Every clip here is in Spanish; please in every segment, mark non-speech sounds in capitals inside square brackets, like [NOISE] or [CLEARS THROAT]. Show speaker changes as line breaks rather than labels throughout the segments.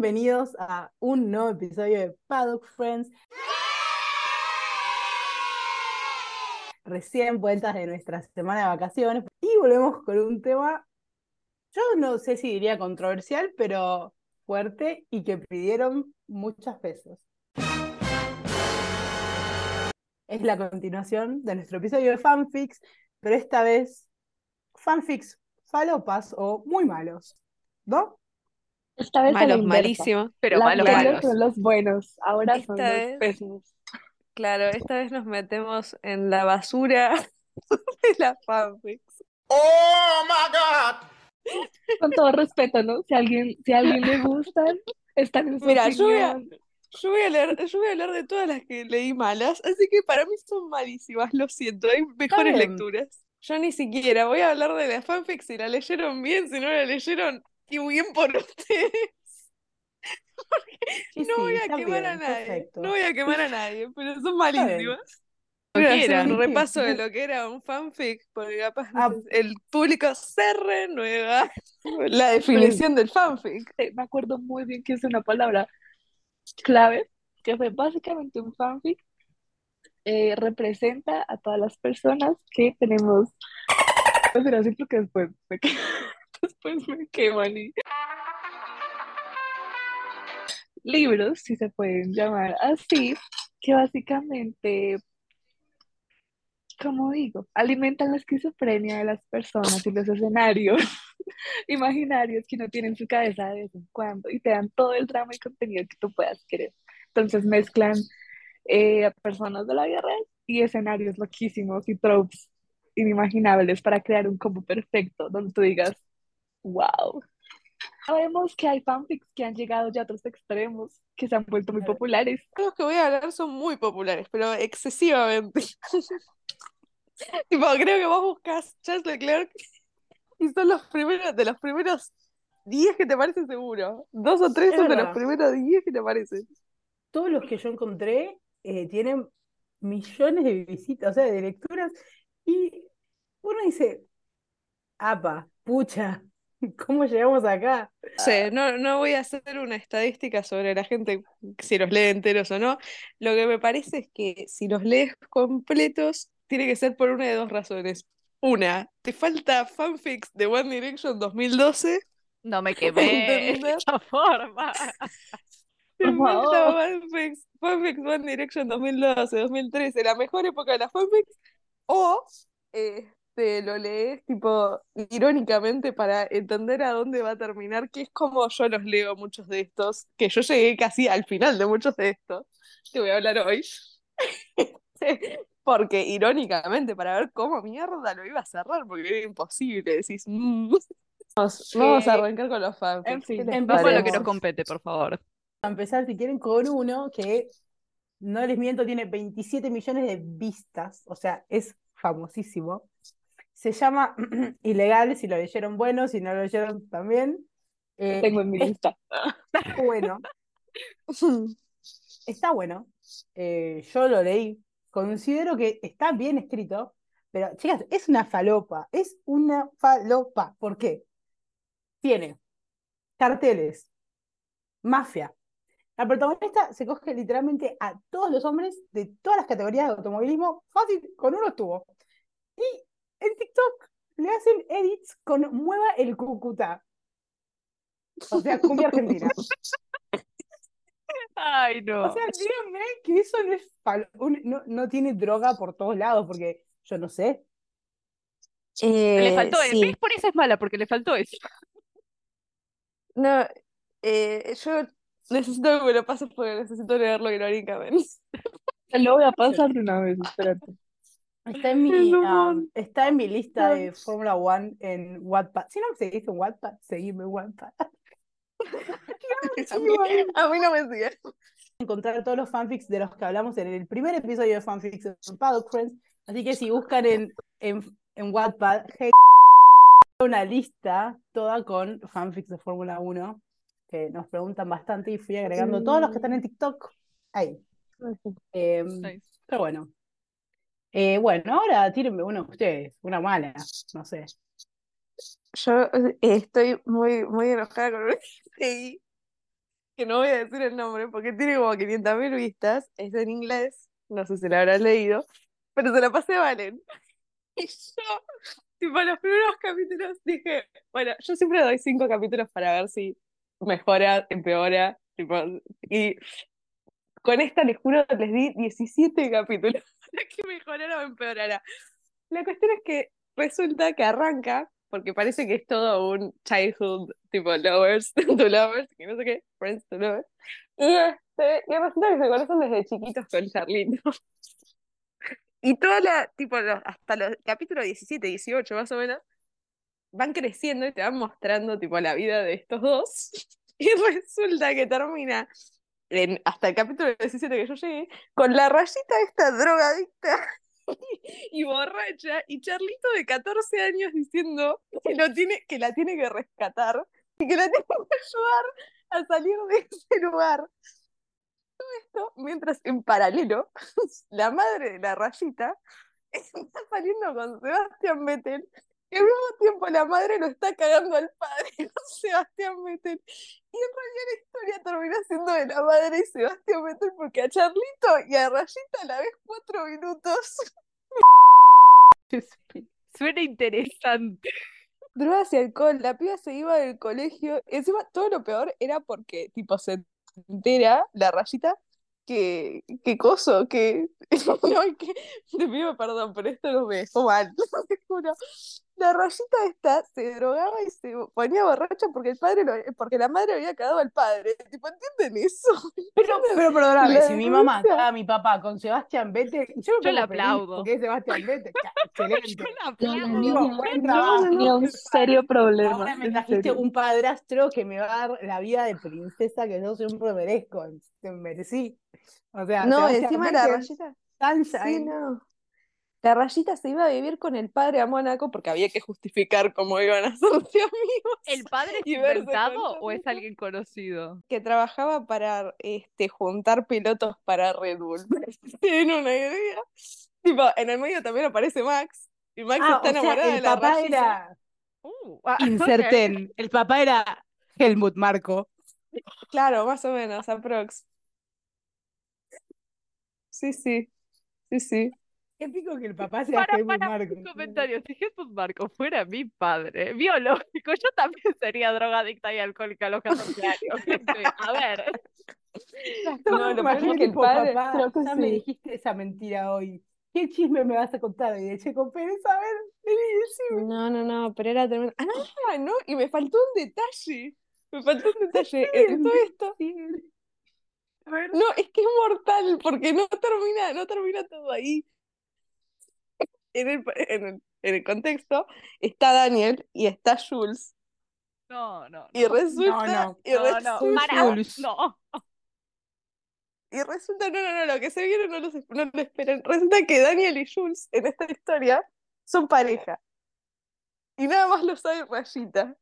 Bienvenidos a un nuevo episodio de Paddock Friends. Recién vueltas de nuestra semana de vacaciones y volvemos con un tema, yo no sé si diría controversial, pero fuerte y que pidieron muchas veces. Es la continuación de nuestro episodio de fanfics, pero esta vez fanfics falopas o muy malos, ¿no?
Esta vez a la
Malos, malísimos, pero
Las
malos,
malos son los buenos, ahora son los
vez-
pésimos.
Claro, esta vez nos metemos en la basura [LAUGHS] de las fanfics.
Oh my God!
Con todo respeto, ¿no? Si a alguien, si a alguien le gustan, están en su
Mira, yo voy a-
opinión.
Yo voy a leer, yo voy a hablar de todas las que leí malas, así que para mí son malísimas, lo siento, hay mejores lecturas. Yo ni siquiera voy a hablar de las fanfics si la leyeron bien, si no la leyeron, y bien por ustedes.
Sí,
No
sí,
voy a quemar a nadie,
perfecto.
no voy a quemar a nadie, pero son malísimas.
Que
hacer un repaso de lo que era un fanfic, porque capaz
Ah. [LAUGHS]
el público se renueva [LAUGHS] la definición del fanfic.
Me acuerdo muy bien que es una palabra clave, que fue básicamente un fanfic. eh, representa a todas las personas que tenemos. Pues era así porque después después me queman y. Libros, si se pueden llamar así, que básicamente, como digo, alimentan la esquizofrenia de las personas y los escenarios [LAUGHS] imaginarios que uno tiene en su cabeza de vez en cuando y te dan todo el drama y contenido que tú puedas querer. Entonces mezclan eh, a personas de la real y escenarios loquísimos y tropes inimaginables para crear un combo perfecto donde tú digas, wow. Sabemos que hay fanfics que han llegado ya a otros extremos, que se han vuelto muy populares.
Los que voy a hablar son muy populares, pero excesivamente. [LAUGHS] Tipo, creo que vos buscas Charles Leclerc y son los primeros, de los primeros 10 que te parecen seguro. Dos o tres
Es
son de los primeros 10 que te parecen.
Todos los que yo encontré eh, tienen millones de visitas, o sea, de lecturas, y uno dice, apa, pucha, [LAUGHS] ¿cómo llegamos acá?
No sé, no, no voy a hacer una estadística sobre la gente, si los lee enteros o no. Lo que me parece es que si los lees completos, tiene que ser por una de dos razones. Una, te falta fanfics de One Direction 2012.
No me [LAUGHS] quemé de esa forma. [LAUGHS]
Te falta fanfics, fanfics One Direction 2012, 2013, la mejor época de las fanfics. O este, lo lees tipo irónicamente para entender a dónde va a terminar, que es como yo los leo muchos de estos, que yo llegué casi al final de muchos de estos, que voy a hablar hoy. [LAUGHS] Porque irónicamente, para ver cómo mierda lo iba a cerrar, porque era imposible, decís, "Mm". Vamos, vamos a
Eh,
arrancar con los fanfics.
en fin,
¿qué les
empecemos.
Vamos a lo que nos compete, por favor.
A empezar, si quieren, con uno que, no les miento, tiene 27 millones de vistas, o sea, es famosísimo. Se llama [CLEARS THROAT] Ilegal, si lo leyeron bueno, si no lo leyeron también. Eh,
Tengo en mi lista.
está [LAUGHS] bueno, [LAUGHS] está bueno. Eh, yo lo leí, considero que está bien escrito, pero chicas, es una falopa, es una falopa. ¿Por qué? Tiene carteles, mafia. La protagonista se coge literalmente a todos los hombres de todas las categorías de automovilismo, fácil, con uno estuvo. Y en TikTok le hacen edits con Mueva el Cúcuta. O sea, cumbia argentina.
Ay, no.
O sea, díganme que eso no es un- no, no tiene droga por todos lados, porque yo no sé.
le
Eh,
faltó eso.
sí.
Por eso es mala, porque le faltó eso.
No, eh, yo necesito que me lo pases porque necesito leerlo irónicamente.
Te lo voy a pasar de una vez, espérate.
Está en [LAUGHS] mi,
mon-
está en mi lista de Fórmula One en Wattpad. Si no me seguís en Wattpad, seguime en Wattpad. [LAUGHS] [LAUGHS]
A mí, a mí no me sigue.
encontrar todos los fanfics de los que hablamos en el primer episodio de fanfics en Paddock Friends. Así que si buscan en, en, en Wattpad, hey, una lista toda con fanfics de Fórmula 1 que nos preguntan bastante y fui agregando todos los que están en TikTok ahí.
Nice.
pero bueno. Eh, bueno, ahora tírenme uno ustedes, una mala, no sé.
Yo eh, estoy muy, muy enojada con [LAUGHS] que leí. que no voy a decir el nombre porque tiene como 500.000 vistas, es en inglés, no sé si la habrán leído, pero se la pasé a Valen. [LAUGHS] Y yo, tipo, los primeros capítulos dije, bueno, yo siempre doy cinco capítulos para ver si mejora, empeora, tipo, y con esta les juro, les di 17 capítulos [LAUGHS] que mejorara o empeorara. La cuestión es que resulta que arranca, porque parece que es todo un childhood, tipo lovers [LAUGHS] to lovers, que no sé qué, friends to lovers, y, este, y resulta que se conocen desde chiquitos con Charlito. [LAUGHS] Y toda la, tipo, hasta los capítulos 17, 18 más o menos, van creciendo y te van mostrando, tipo, la vida de estos dos. Y resulta que termina, hasta el capítulo 17 que yo llegué, con la rayita esta drogadicta [LAUGHS] y borracha, y Charlito de 14 años diciendo que, lo tiene, que la tiene que rescatar y que la tiene que ayudar a salir de ese lugar. Todo esto mientras en paralelo [LAUGHS] la madre de la rayita [LAUGHS] está saliendo con Sebastián Vettel y al mismo tiempo la madre lo está cagando al padre [LAUGHS] Sebastián Vettel. Y en realidad la historia termina siendo de la madre y Sebastián Vettel porque a Charlito y a Rayita a la vez cuatro minutos. [LAUGHS]
Suena interesante.
Drogas y alcohol, la piba se iba del colegio. Encima, todo lo peor era porque, tipo, se entera la rayita que, que coso, que. [LAUGHS] No, que. Te pido perdón, pero esto no me dejó mal, te juro. La rayita esta se drogaba y se ponía borracha porque el padre lo- porque la madre había cagado al padre. Tipo, ¿entienden eso? [LAUGHS]
Pero, pero perdóname,
La
si mi mamá caga a mi papá con Sebastián Vettel, yo
Yo le aplaudo.
Porque es Sebastián Vettel. Ya, Excelente.
Yo la
No,
aplaudo.
no, no, no, un serio problema,
Ahora me trajiste un padrastro que me va a dar la vida de princesa que yo siempre merezco, merecí. O sea,
No,
Sebastián
encima la
Vettel,
rayita.
Sunshine.
Sí, no. La rayita se iba a vivir con el padre a Mónaco porque había que justificar cómo iban a hacerse amigos.
¿El padre es inventado o es alguien conocido?
que trabajaba para este, juntar pilotos para Red Bull. [LAUGHS] ¿Tienen una idea? Tipo, en el medio también aparece Max. Y Max
Ah,
está
o sea,
enamorada de
el
la
papá
rayita.
era
Uh, [LAUGHS] ah, [LAUGHS]
inserten. El papá era Helmut Marco.
Claro, más o menos, aprox. Sí, sí, sí, sí.
Qué pico que el papá sea
Para,
Helmut
para,
Marco.
un comentario. Si Jesús Marco fuera mi padre biológico, yo también sería drogadicta y alcohólica a los [LAUGHS] 14 años. gente. A ver. [LAUGHS]
No, lo peor es
Imagínate,
que el
tipo,
padre-
papá,
creo que
ya me dijiste esa mentira hoy. ¿Qué chisme me vas a contar hoy de Checo Pérez? A ver, decime.
No, no, no, pero era tremendo. Ah, no, y me faltó un detalle. Me faltó un [LAUGHS] detalle. En todo esto.
Sí. A ver.
No, es que es mortal, porque no termina, no termina todo ahí. En el, [LAUGHS] en el, en el contexto está Daniel y está Jules.
No, no,
Y
no.
resulta,
no.
y
No, no,
resulta.
Jules.
No.
y resulta, no, no, no, lo que se viene no no lo esperan. Resulta que Daniel y Jules en esta historia son pareja. Y nada más lo sabe Rayita.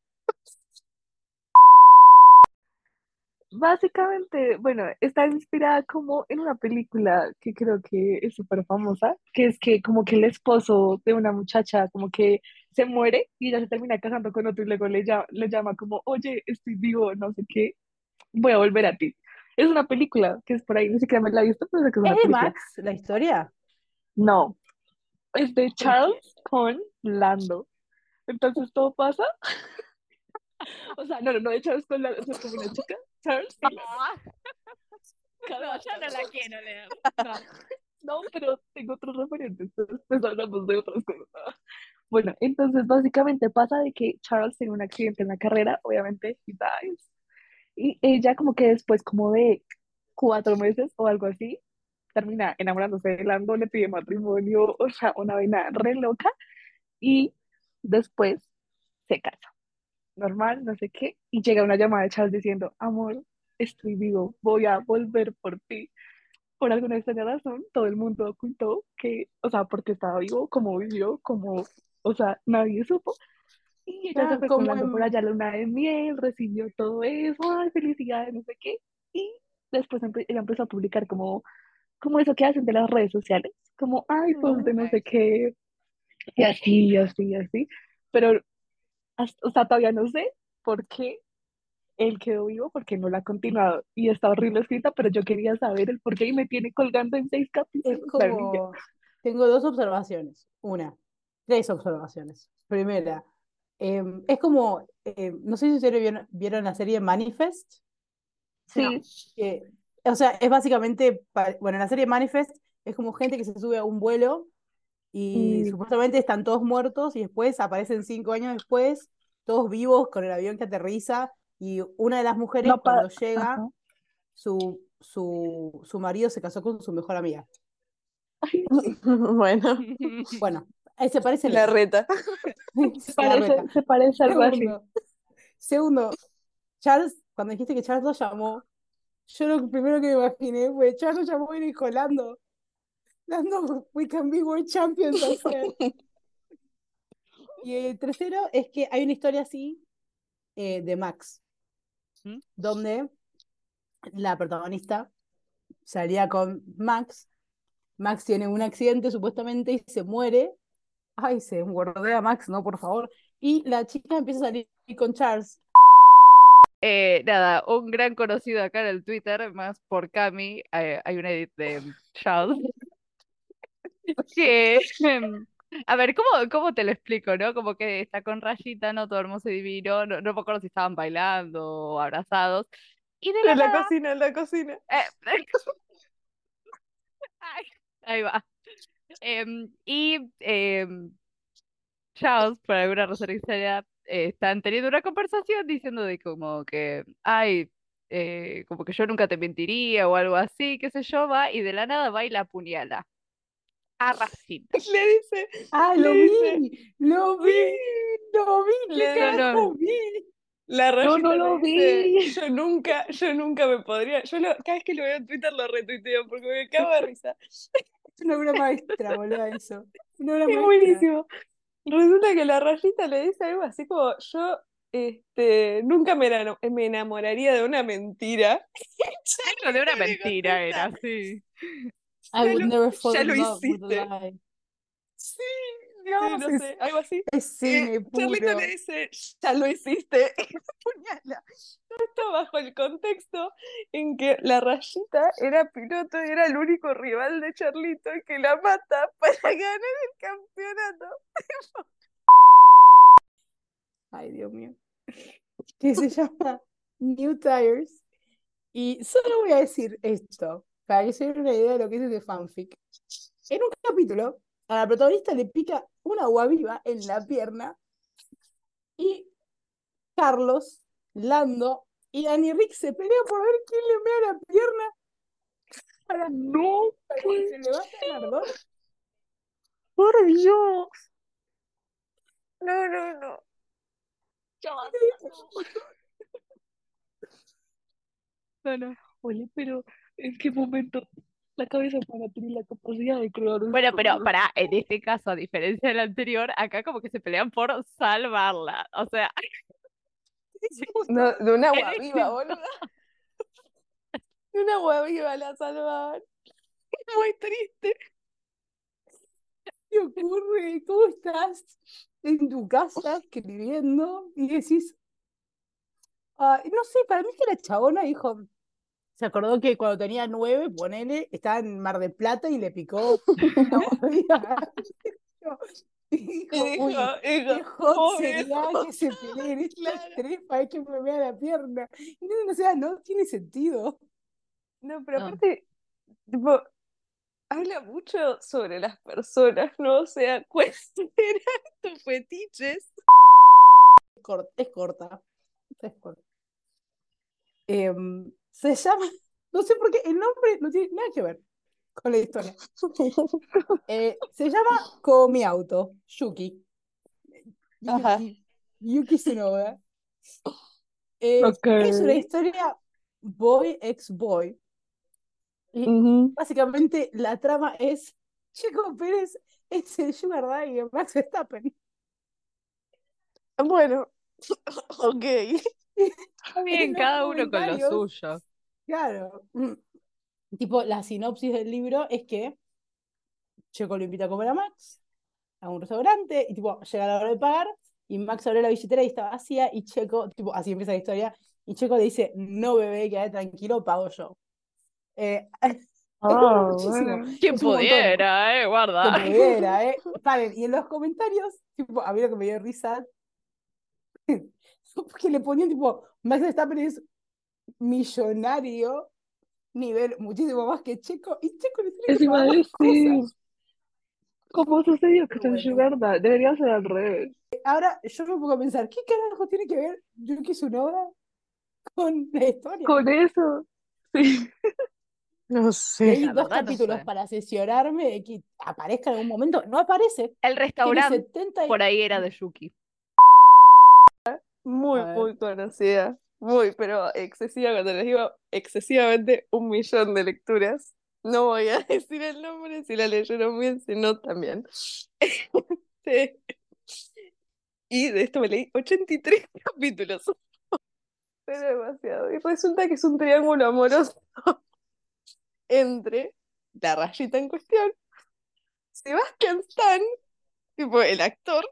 Básicamente, bueno, está inspirada como en una película que creo que es súper famosa, que es que como que el esposo de una muchacha como que se muere y ella se termina casando con otro y luego le llama, le llama como, oye, estoy vivo, no sé qué, voy a volver a ti. Es una película que es por ahí, ni siquiera me la he visto, pero sé que es una
¿Es de
película.
Max la historia?
No, es de Charles con Lando. Entonces todo pasa. [LAUGHS] [LAUGHS] O sea, no, no, no de Charles con como una chica, Charles y.
Ah, No, yo no la quiero leer. No.
No, pero tengo otros referentes, entonces pues hablamos de otras cosas. Bueno, entonces básicamente pasa de que Charles tiene un accidente en la carrera, obviamente, he dies. Y ella como que después como de cuatro meses o algo así, termina enamorándose de Lando, le pide matrimonio, o sea, una vaina re loca, y después se casa. Normal, no sé qué, y llega una llamada de Charles diciendo, amor, estoy vivo, voy a volver por ti por alguna extraña razón, todo el mundo ocultó que, o sea, porque estaba vivo, como vivió, como, o sea, nadie supo. Y ella
Ah,
se fue
como
Lando por
en-
allá a luna de miel, recibió todo eso, ay, felicidades, no sé qué. Y después empe- ella empezó a publicar como, como eso que hacen de las redes sociales, como, ay, pues de no sé qué, y así, y así, y así. Pero, hasta- o sea, todavía no sé por qué él quedó vivo porque no la ha continuado y está horrible escrita, pero yo quería saber el por qué y me tiene colgando en seis capítulos.
como, tengo dos observaciones. Una, tres observaciones. Primera, em, es como, em, no sé si ustedes vieron, vieron la serie Manifest.
Sí,
que- o sea, es básicamente, bueno, en la serie Manifest es como gente que se sube a un vuelo y
Mm.
supuestamente están todos muertos y después aparecen cinco años después, todos vivos con el avión que aterriza y una de las mujeres
no
cuando llega,
ajá.
su, su, su marido se casó con su mejor amiga. [LAUGHS] [LAUGHS]
Bueno,
Bueno, ahí [LAUGHS] se parece
la reta.
se parece, se parece algo así.
Segundo, Charles, cuando dijiste que Charles lo llamó, yo lo primero que me imaginé fue Charles lo llamó y dijo, Lando, [LAUGHS] we can be world champions. I said". Y el tercero es que hay una historia así eh, de Max,
¿Mm?
donde la protagonista salía con Max, Max tiene un accidente supuestamente y se muere. Ay, se engordea Max, no, por favor. Y la chica empieza a salir con Charles.
Eh, nada, un gran conocido acá en el Twitter, más por Cami, eh, hay un edit de Charles que, em, a ver, ¿cómo, cómo te lo explico, no? Como que está con Rayita, ¿no? Todo hermoso y divino, no, no me acuerdo si estaban bailando o abrazados, y de la
En la
nada,
cocina, en la cocina.
eh, [LAUGHS] ay, ahí va. Em, y em, Charles, por alguna razón extraña, eh, están teniendo una conversación diciendo de como que, ay, eh, como que yo nunca te mentiría o algo así, qué sé yo, va, y de la nada va y la apuñala. A Racita. [LAUGHS]
Le dice,
¡Ah, lo
dice,
vi! ¡Lo vi! ¡Lo vi! ¿Qué
Le-
No, no.
carajo vi?
la
Yo no lo
dice,
vi.
yo nunca, yo nunca me podría, yo lo- cada vez que lo veo en Twitter lo retuiteo porque me cago de risa.
Es una obra maestra, boludo, eso. Una obra
Es
maestra.
buenísimo. Resulta que la rayita le dice algo así como, yo este, nunca me, enamoraría de una mentira.
Lo de [LAUGHS] una mentira era, sí.
I
Ya
would
lo,
never fall
ya
in
lo
love with a
hiciste.
lie.
Sí, sí, no
es,
sé, algo así.
es cine
Eh, Charlito le dice, ya lo hiciste. [LAUGHS] Y la apuñala. Todo esto bajo el contexto en que la rayita era piloto y era el único rival de Charlito que la mata [LAUGHS] para ganar el campeonato. [LAUGHS]
Ay, Dios mío. Que se llama New Tires. Y solo voy a decir esto, para que se den una idea de lo que es ese fanfic. En un capítulo, a la protagonista le pica una agua viva en la pierna y Carlos, Lando y Danny Rick se pelean por ver quién le mea la pierna para,
No,
para que se levante el ardor.
Por Dios. No, no, no.
va. [LAUGHS]
No, no.
Oye, pero ¿en qué momento la cabeza humana tiene la capacidad de crear
Bueno, pero para, en este caso, a diferencia del anterior, acá como que se pelean por salvarla. O sea, [LAUGHS]
No, de un agua
es
viva, boluda. De un agua viva la salvaban. Es [LAUGHS] muy triste.
¿Qué ocurre? ¿Cómo estás en tu casa escribiendo? Y decís, ah, no sé, para mí que la chabona dijo, se acordó que cuando tenía nueve, ponele, estaba en Mar del Plata y le picó. [LAUGHS] [LAUGHS] Y dijo, uy, sería
eso.
que se [LAUGHS] peleen estos
Claro.
tres para que me vea la pierna. Y no, o sea, no tiene sentido.
No, pero
No.
aparte, tipo, habla mucho sobre las personas, ¿no? O sea, cuestionar tus fetiches.
Es corta, es corta. Es corta. Em, se llama, [LAUGHS] no sé por qué, el nombre no tiene nada que ver con la historia. [LAUGHS] Eh, se llama Como mi auto, Yuki.
Ajá.
Yuki, Tsunoda. Eh,
Ok.
Es una historia boy ex boy. Y básicamente la trama es Chico Pérez es el Sugar Daddy de Max Verstappen.
Bueno, [LAUGHS] ok.
Está bien, cada uno con lo suyo.
Claro. Mm. Tipo, la sinopsis del libro es que Checo lo invita a comer a Max a un restaurante y tipo, llega la hora de pagar y Max abre la billetera y está vacía y Checo, tipo, así empieza la historia, Y Checo le dice, no bebé, quédate tranquilo, pago yo. Eh, [LAUGHS] muchísimo.
bueno.
Montón.
pudiera, eh, guarda.
pudiera, [LAUGHS] ¿eh? Paren, y en los comentarios, tipo, a mí lo que me dio risa, [LAUGHS] porque le ponían tipo, Max Verstappen es millonario, nivel muchísimo más que Checo, y Checo le tiene que cosas.
¿Cómo sucedió que
bueno.
sugar daddy? Debería ser al revés.
Ahora yo me pongo a pensar, ¿qué carajo tiene que ver Yuki Tsunoda con la historia?
Con eso. Sí.
No sé.
hay dos
verdad no
capítulos
sé.
para asesorarme de que aparezca en algún momento. No aparece.
El restaurante
70 y...
por ahí era de Yuki.
Muy, muy conocida. Muy, pero excesiva. Cuando les digo excesivamente un millón de lecturas. No voy a [LAUGHS] decir el nombre si la leyeron bien, si no también. [LAUGHS] Sí. Y de esto me leí 83 [LAUGHS] capítulos. Pero demasiado. Y resulta que es un triángulo amoroso entre la rayita en cuestión, Sebastian Stan, tipo el actor,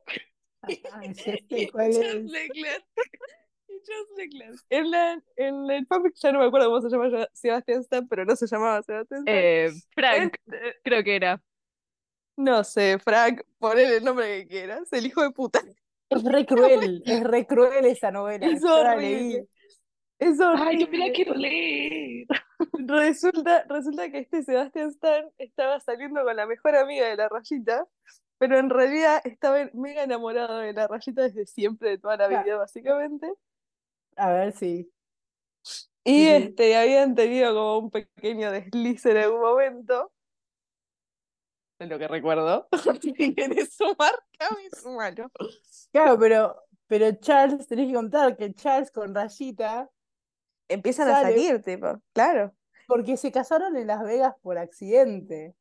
[LAUGHS] [LAUGHS] En, la, en el fanfic ya no me acuerdo cómo se llama Sebastian Stan, pero no se llamaba Sebastian Stan.
Eh, Frank, eh, creo que era.
No sé, Frank, ponele el nombre que quieras. El hijo de puta.
Es re [LAUGHS] cruel, es re cruel esa novela.
Es horrible. Es
Ay, yo me la
horrible.
quiero leer.
Resulta, resulta que este Sebastián Stan estaba saliendo con la mejor amiga de la rayita, pero en realidad estaba mega enamorado de la rayita desde siempre, de toda la vida, básicamente.
A ver si.
Y
Sí, sí.
este, habían tenido como un pequeño desliz en algún momento. Es lo que recuerdo. [LAUGHS] Si querés sumar, sumalo.
Claro, pero, pero Charles, tenés que contar que Charles con Rayita,
Empiezan a salir, tipo, claro.
porque se casaron en Las Vegas por accidente.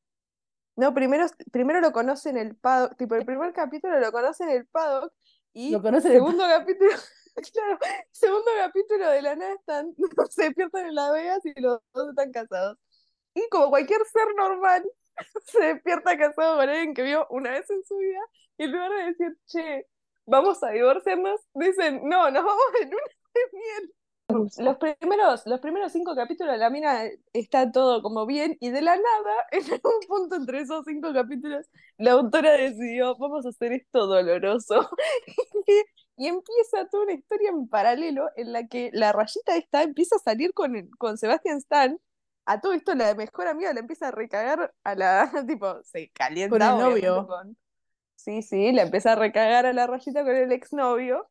No, primero, primero lo conoce en el paddock, tipo, el primer capítulo lo conoce en el paddock y
Lo conoce en el
segundo capítulo, [LAUGHS] claro, segundo capítulo de la nada están, [LAUGHS] se despiertan en Las Vegas y los dos están casados. Y como cualquier ser normal, [LAUGHS] se despierta casado con alguien que vio una vez en su vida y en lugar de decir, che, vamos a divorciarnos, dicen, no, nos vamos de luna de miel. Los primeros, los primeros cinco capítulos la mina está todo como bien y de la nada, [LAUGHS] en algún punto entre esos cinco capítulos, la autora decidió, vamos a hacer esto doloroso. [LAUGHS] Y empieza toda una historia en paralelo en la que la rayita esta empieza a salir con, con Sebastian Stan. A todo esto la mejor amiga le empieza a recagar a la, [LAUGHS] tipo, se calienta
Con el novio.
con- Sí, sí, le empieza a recagar a la rayita con el exnovio,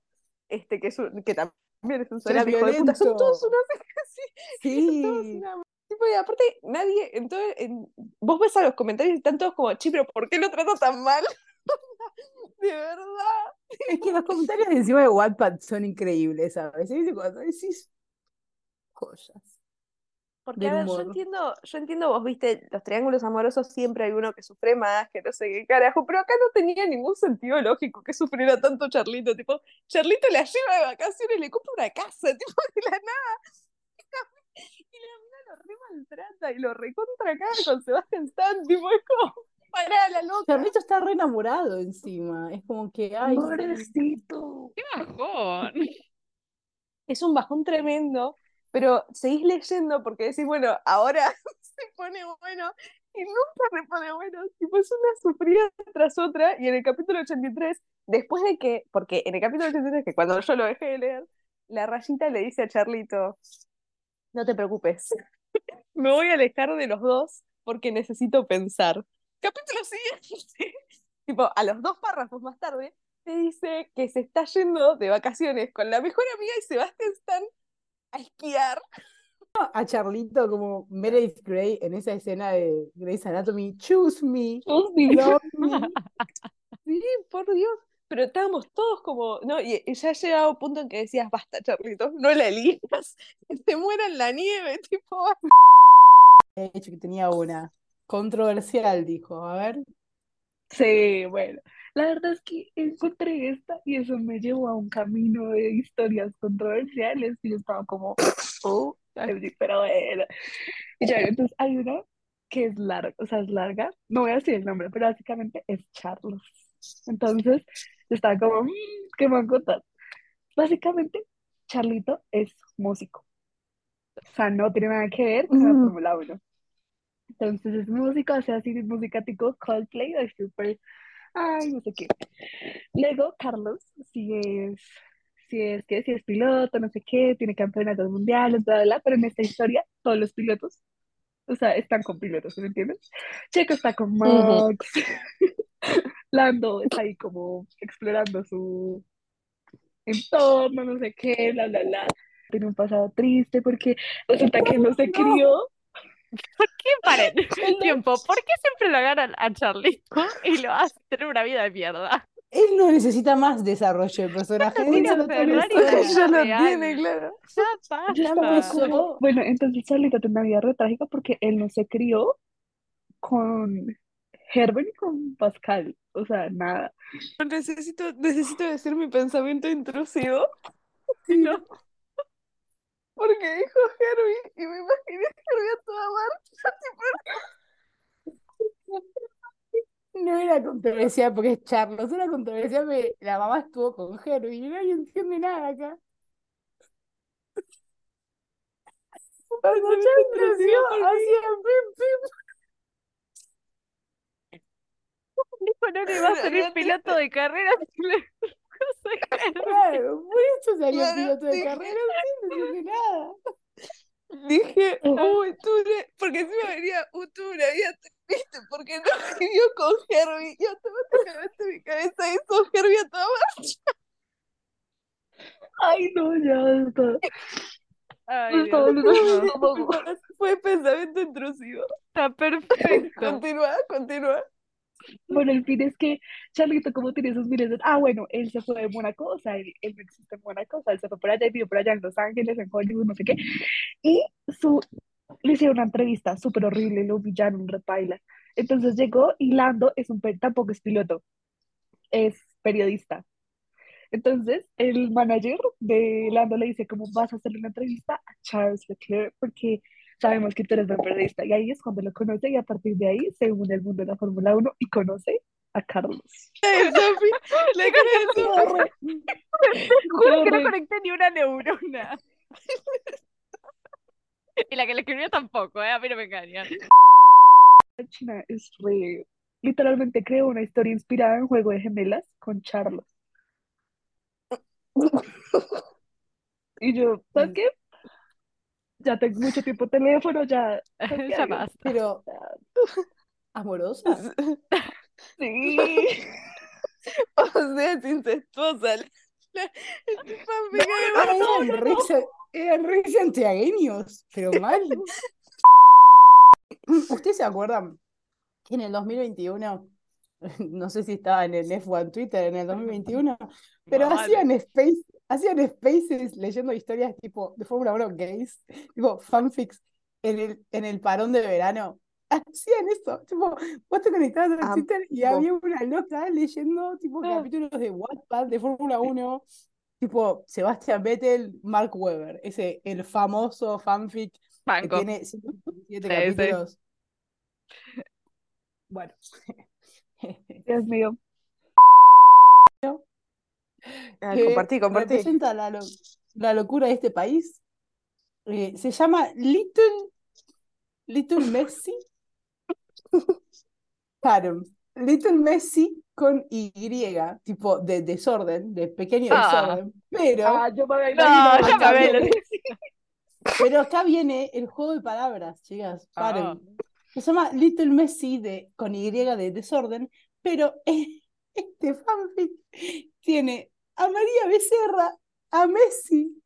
este que, es un- que también de. Son todos
violento. [LAUGHS]
sí, son todos
Sí.
una- tipo, y aparte, nadie, en todo, en- vos ves a los comentarios y están todos como, chi, pero ¿por qué lo trata tan mal? [LAUGHS] De verdad.
Es que los comentarios encima de Wattpad son increíbles, ¿sabes? Cuando decís joyas.
Porque, a ver, yo entiendo, yo entiendo, vos viste, los triángulos amorosos siempre hay uno que sufre más, que no sé qué carajo, pero acá no tenía ningún sentido lógico que sufriera tanto Charlito, tipo, Charlito la lleva de vacaciones, le compra una casa, [LAUGHS] tipo, de la nada, y la mina lo re maltrata y lo recontra caga con Sebastián Stan, tipo, es como, pará, la loca.
Charlito está re enamorado encima. Es como que, ay.
Pobrecito.
¡Qué bajón!
es un bajón tremendo, pero seguís leyendo porque decís, bueno, ahora [LAUGHS] se pone bueno y nunca se pone bueno. Tipo, es una sufrida tras otra. Y en el capítulo 83, después de que, porque en el capítulo 83, que cuando yo lo dejé de leer, la rayita le dice a Charlito, no te preocupes, [LAUGHS] me voy a alejar de los dos porque necesito pensar. Capítulo siguiente, [LAUGHS] tipo, a los dos párrafos más tarde, te dice que se está yendo de vacaciones con la mejor amiga y Sebastián están a esquiar.
a Charlito como Meredith Grey en esa escena de Grey's Anatomy. Choose me, love me. [LAUGHS]
Sí, por Dios. Pero estábamos todos como, no, y ya llegaba un punto en que decías, basta, Charlito, no la elijas, [LAUGHS] que te muera en la nieve, [LAUGHS] tipo.
De hecho, que tenía una controversial, dijo. A ver.
Sí, bueno, la verdad es que encontré esta y eso me llevó a un camino de historias controversiales y yo estaba como, oh, pero bueno. Y ya, entonces hay una que es larga, o sea, es larga, no voy a decir el nombre, pero básicamente es Charlos. Entonces, yo estaba como, "Mm, ¿qué me contar? Básicamente, Charlito es músico. O sea, no tiene nada que ver con la. Fórmula 1. Entonces es músico, hace así música tipo Coldplay, es súper, ay, no sé qué. Luego, Carlos, si es, si es que, si es piloto, no sé qué, tiene campeonatos mundiales, bla, bla, bla, pero en esta historia, todos los pilotos, o sea, están con pilotos, ¿me entiendes? Checo está con. Max, [LAUGHS] Lando está ahí como explorando su entorno, no sé qué, bla, bla, bla. Tiene un pasado triste porque resulta que no se crió.
¿Por qué paren? [LAUGHS]
Él no-
Tiempo, ¿por qué siempre lo agarran a Charlito y lo hacen tener una vida de mierda?
Él no necesita más desarrollo de personaje. Historia. [LAUGHS]
de
Ya lo
real.
tiene, claro.
Ya
empezó.
como, bueno, entonces Charlito tiene una vida re trágica porque él no se crió con Herbert y con Pascal. O sea, nada.
Necesito, necesito decir mi pensamiento intrusivo.
No.
Porque dijo Herbie y me imaginé a Herbie a toda marcha.
No era controversia porque es Charlos, era controversia porque la mamá estuvo con Herbie y nadie entiende nada acá. [LAUGHS]
Porque
hacía pim pim.
Dijo, no le iba a
te-
piloto de carrera. [LAUGHS] [LAUGHS] [LAUGHS]
Claro, por eso salió
Claro,
piloto de
dije-
carrera, sí, no entiende nada.
Dije, uy, Ture, porque encima venía un Ture, había triste, porque no [LAUGHS] vivió con Herbie y automáticamente mi cabeza hizo Herbie a toda marcha.
Ay, no, ya está.
Ay,
el
mío.
estómago.
Fue pensamiento intrusivo.
Está perfecto.
Continúa, continúa.
Bueno, el fin es que Charlito, como tiene esos miles de... Ah, bueno, él se fue de Mónaco, o sea, él, él no existe en Mónaco, o él se fue por allá y vivió por allá en Los Ángeles, en Hollywood, no sé qué. Y su, le hicieron una entrevista súper horrible, lo humillaron, un repaila. Entonces llegó y Lando es un, tampoco es piloto, es periodista. Entonces, el manager de Lando le dice, ¿cómo vas a hacerle una entrevista a Charles Leclerc? Porque sabemos que tú eres buen periodista. Y ahí es cuando lo conoce y a partir de ahí se une al mundo de la Fórmula 1 y conoce a Carlos.
Sofi, Sofi. [LAUGHS]
Juro que no conecté ni una neurona. [LAUGHS] Y la que le escribió tampoco, ¿eh? A mí no me engañan.
La China es re... Literalmente creó una historia inspirada en Juego de Gemelas con Charlos. [LAUGHS] Y yo, ¿sabes qué? Ya tengo mucho tiempo teléfono, ya... [LAUGHS]
Ya basta.
Pero, [LAUGHS] ¿amorosa? [LAUGHS]
Sí.
O sea, es incestuosa. La, la, fanfic de
eran re, sa- eran re santiagueños, pero mal. ¿Ustedes se acuerdan que en el 2021, no sé si estaba en el F1 Twitter en el 2021, pero
Vale.
hacían space, hacían spaces leyendo historias tipo de Fórmula 1 gays, tipo fanfics en el, en el parón de verano? [LAUGHS] Hacían eso, tipo, vos te conectabas
Amo.
Twitter y había una loca leyendo tipo
Ah.
capítulos de Wattpad de Fórmula 1, tipo Sebastian Vettel, Mark Webber, ese el famoso fanfic que
Banco.
tiene 117
Sí, sí.
capítulos. Bueno. [LAUGHS]
Dios mío.
Ah,
que
compartí, compartí.
representa la, lo- la locura de este país. Eh, se llama Little, Little Messi. Claro, Little Messi con Y, tipo de desorden, de pequeño
Ah.
desorden. Pero,
Ah, yo me
No, me
Charlos.
viene, pero acá viene el juego de palabras, chicas. Paren.
Ah.
Se llama Little Messi de, con Y de desorden, pero [LAUGHS] este fanfic tiene a María Becerra, a Messi,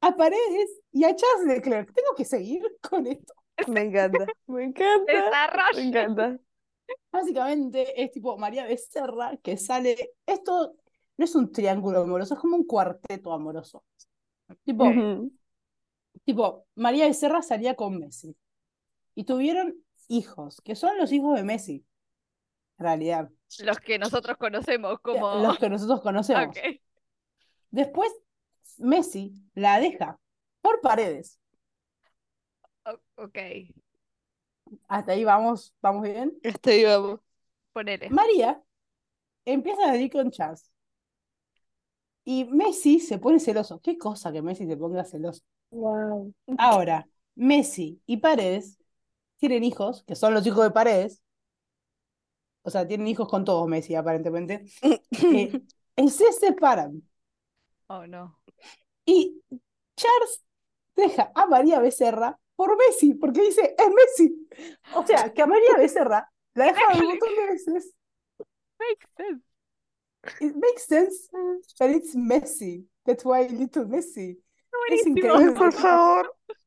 a Paredes y a Charles Leclerc. Tengo que seguir [LAUGHS] con esto.
Me encanta, [LAUGHS] me encanta, me
Desarrollo.
encanta.
Básicamente es tipo María Becerra que sale. Esto no es un triángulo amoroso, es como un cuarteto amoroso. Tipo, tipo, María Becerra salía con Messi. Y tuvieron hijos, que son los hijos de Messi, realidad.
Los que nosotros conocemos como.
Los que nosotros conocemos. [LAUGHS]
Ok.
Después, Messi la deja por paredes.
Ok.
Hasta ahí vamos, vamos bien.
Hasta ahí vamos.
Ponele.
María empieza a salir con Charles. Y Messi se pone celoso. ¿Qué cosa que Messi se ponga celoso?
Wow.
Ahora, Messi y Paredes tienen hijos, que son los hijos de Paredes. O sea, tienen hijos con todos Messi, aparentemente. eh, [LAUGHS] y se separan.
Oh, no.
Y Charles deja a María Becerra por Messi, porque dice, es Messi. O sea, que a María Becerra la deja un montón de veces.
Makes sense.
It makes sense, but it's messy. That's why little Messi. Es increíble.
Por favor. [LAUGHS]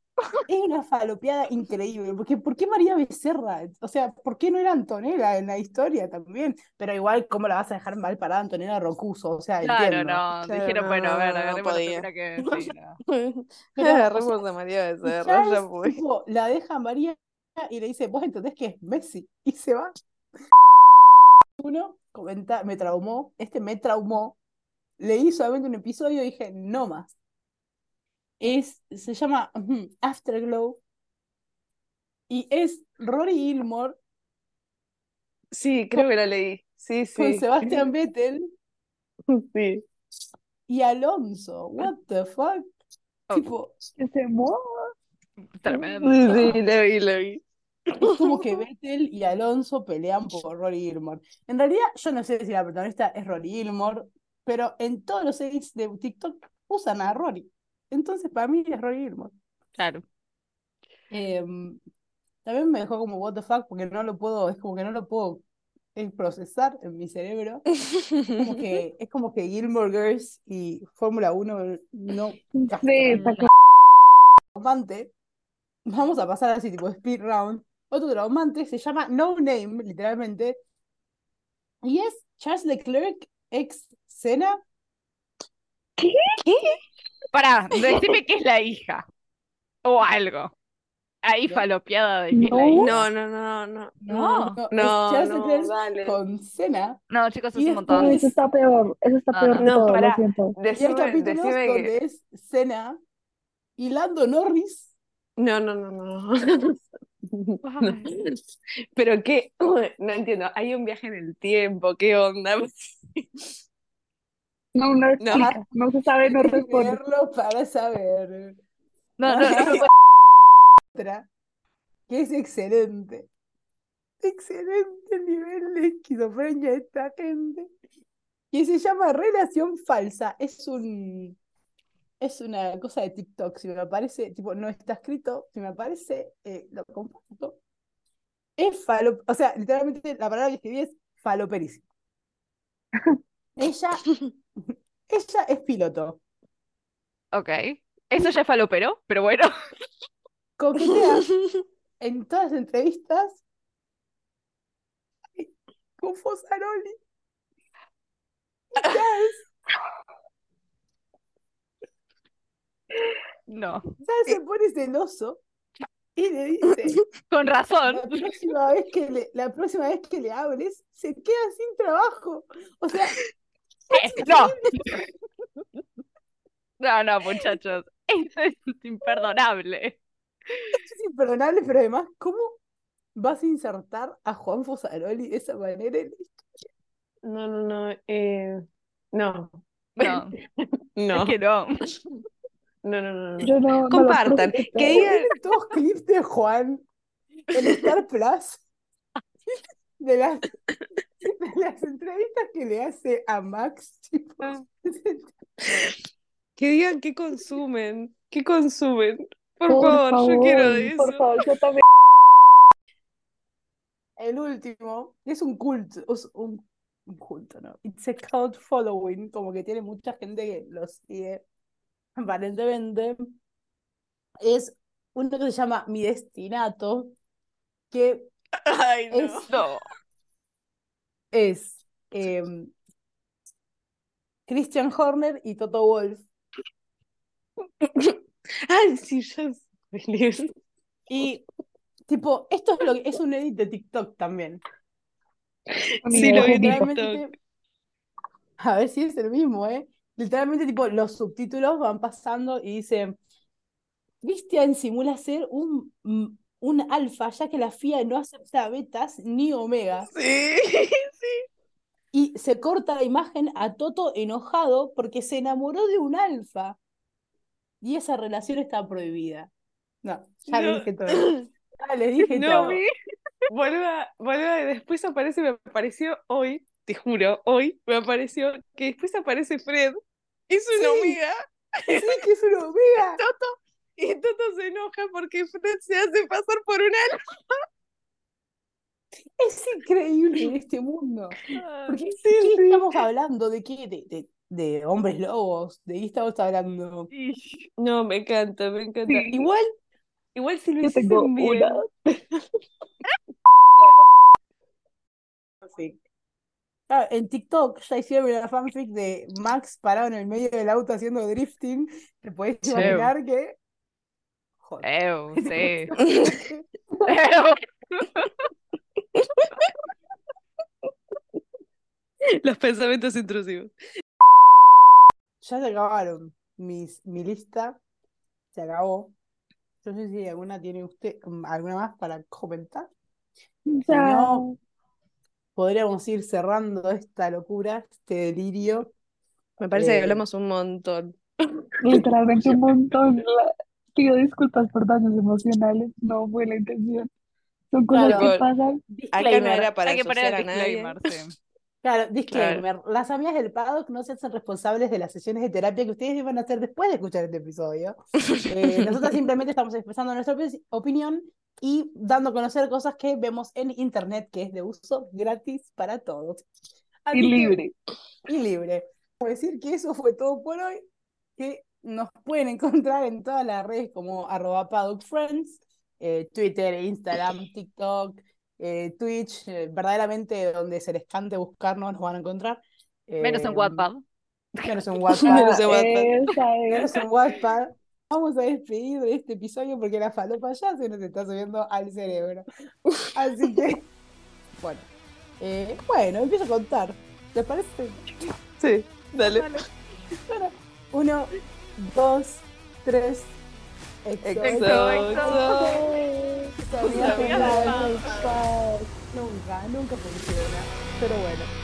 Es una falopeada increíble, porque ¿por qué María Becerra? O sea, ¿por qué no era Antonella en la historia también? Pero igual, ¿cómo la vas a dejar mal parada Antonella Rocuso? O sea,
Claro,
entiendo.
no.
Claro,
Dijeron, bueno, a ver,
no, no
la que [LAUGHS] sí, no. [LAUGHS]
Pero, o
Agarremos
sea,
a María Becerra, ya
tipo, la deja María y le dice, vos entendés que es Messi, y se va. Uno comenta, me traumó, este me traumó, leí solamente un episodio y dije, no más. Es, se llama Afterglow y es Rory Gilmore
Sí, creo que la leí. Sí,
con
sí.
Sebastian [LAUGHS] Vettel
Sí.
y Alonso. What the fuck?
Oh.
Tipo,
Que se mueva.
Tremendo.
Sí, sí, la vi, la vi.
Es como que Vettel y Alonso pelean por Rory Gilmore. En realidad, yo no sé si la protagonista es Rory Gilmore, pero en todos los edits de TikTok usan a Rory. Entonces, para mí es Rory Gilmore.
Claro.
Em, también me dejó como what the fuck, porque no lo puedo, es como que no lo puedo eh, procesar en mi cerebro. Como que, es como que Gilmore Girls y Fórmula 1 no [LAUGHS]
Sí,
traumante, vamos a pasar así tipo speed round. Otro traumante se llama No Name, literalmente. Y es Charles Leclerc ex Senna.
Pará, decime que es la hija. O algo. Ahí falopeada de que es la
No.
hija.
No, no, no, no.
No.
No, es
No, no, dale.
con Senna.
No, chicos, es
Y
un montón.
No, eso está peor. Eso está
No,
peor
no.
No,
todo, lo
pará.
Y hay
Decime,
capítulos
decime
donde
que...
es Senna y Lando Norris.
No, no, no, no. [LAUGHS] No. Pero qué, [CLEARS THROAT] no entiendo, hay un viaje en el tiempo, ¿qué onda? [LAUGHS]
No, no explica. No se sabe, no
Hay que
responde.
verlo para saber.
No, no, no puedo-
Otra, que es excelente. Excelente el nivel de esquizofrenia de esta gente. Que se llama Relación Falsa. Es un. Es una cosa de TikTok. Si me aparece, tipo, no está escrito. Si me aparece, eh, lo comparto. Es falo. O sea, literalmente la palabra que escribí es faloperísimo. [LAUGHS] Ella, ella es piloto.
Ok. Eso ya es falopero, pero bueno.
Coquetea [LAUGHS] en todas las entrevistas con Fosaroli.
No.
Charles se pone celoso y le dice,
Con razón.
la próxima vez que le, la próxima vez que le hables, se queda sin trabajo. O sea, [LAUGHS]
No. No, no, muchachos. [LAUGHS] Eso es imperdonable.
es imperdonable, pero además, ¿cómo vas a insertar a Juan Fosaroli de esa manera? en esto?
No, no, no, eh, no,
No, [LAUGHS]
no,
es que no.
no, no, no, no.
No, no
Compartan,
procesé.
que digan,
todos clips de Juan en Star Plus de las, [LAUGHS] las entrevistas que le hace a Max. [LAUGHS] tipo, [LAUGHS]
que digan qué consumen, qué consumen. Por,
Por
favor, yo quiero de eso.
Por favor, yo también.
El último es un culto, es un, un culto, ¿no? It's a cult following, como que tiene mucha gente que lo sigue, aparentemente. Es uno que se llama Mi Destinato, que
Ay, no.
es,
No.
Es em, Christian Horner y Toto Wolf. [LAUGHS]
Ay, sí. Feliz.
Y tipo, esto es lo que es un edit de TikTok también.
Sí, lo vi
a ver si es el mismo, ¿eh? Literalmente, tipo, los subtítulos van pasando y dicen, Christian simula ser un, un alfa, ya que la FIA no acepta betas ni omegas.
Sí, [LAUGHS] sí.
y se corta la imagen a Toto enojado porque se enamoró de un alfa. Y esa relación está prohibida. No, ya
No.
les dije todo. [LAUGHS] Ya les dije
No
todo.
vi. Vuelva, y después aparece, me apareció hoy, te juro, hoy me apareció que después aparece Fred. Es una
Sí.
amiga.
Sí, que es una [LAUGHS] amiga.
Toto, y Toto se enoja porque Fred se hace pasar por un
Es increíble [LAUGHS] en este mundo. Porque,
Sí,
¿qué
sí.
estamos hablando? ¿De qué? De, de, de hombres lobos. ¿De qué estamos hablando?
No, me encanta, me encanta.
Sí.
Igual, igual si lo
Yo
hiciesen
tengo
bien.
una. [LAUGHS]
Sí. Ah, en TikTok ya hicieron una fanfic de Max parado en el medio del auto haciendo drifting. Te podés imaginar que. Joder.
Ew, sí. [LAUGHS] Ew. [LAUGHS]
Los pensamientos intrusivos.
Ya se acabaron mis, mi lista. Se acabó. Yo no sé si alguna tiene usted, mm, alguna más para comentar.
Ya.
no, Podríamos ir cerrando esta locura, este delirio.
Me parece
Eh,
que hablamos un montón.
Literalmente un [LAUGHS] montón. Pido disculpas por daños emocionales. No fue la intención. Son cosas
Claro.
que pasan.
Acá no era para
Hay que poner el disclaimer, sí.
Claro, disclaimer. Las amigas del paddock no se hacen responsables de las sesiones de terapia que ustedes van a hacer después de escuchar este episodio. [LAUGHS] Eh, nosotras simplemente estamos expresando nuestra opi- opinión y dando a conocer cosas que vemos en internet, que es de uso gratis para todos. Así
Y
que-
libre.
y libre. Puedo decir que eso fue todo por hoy, que nos pueden [LAUGHS] encontrar en todas las redes como arroba paddockfriends, eh, Twitter, Instagram, TikTok, eh, Twitch, eh, verdaderamente donde se les cante buscarnos nos van a encontrar.
Menos en
Eh,
Wattpad.
Menos en [LAUGHS] Wattpad.
Menos en Wattpad.
Esa es.
menos en Wattpad. Vamos a despedir de este episodio porque la falopa ya se nos está subiendo al cerebro. Así que, bueno, eh, bueno, empiezo a contar. ¿Les parece?
Sí, dale.
Bueno, uno, dos, tres. Exo,
Exo.
Nunca, nunca funciona. Pero bueno.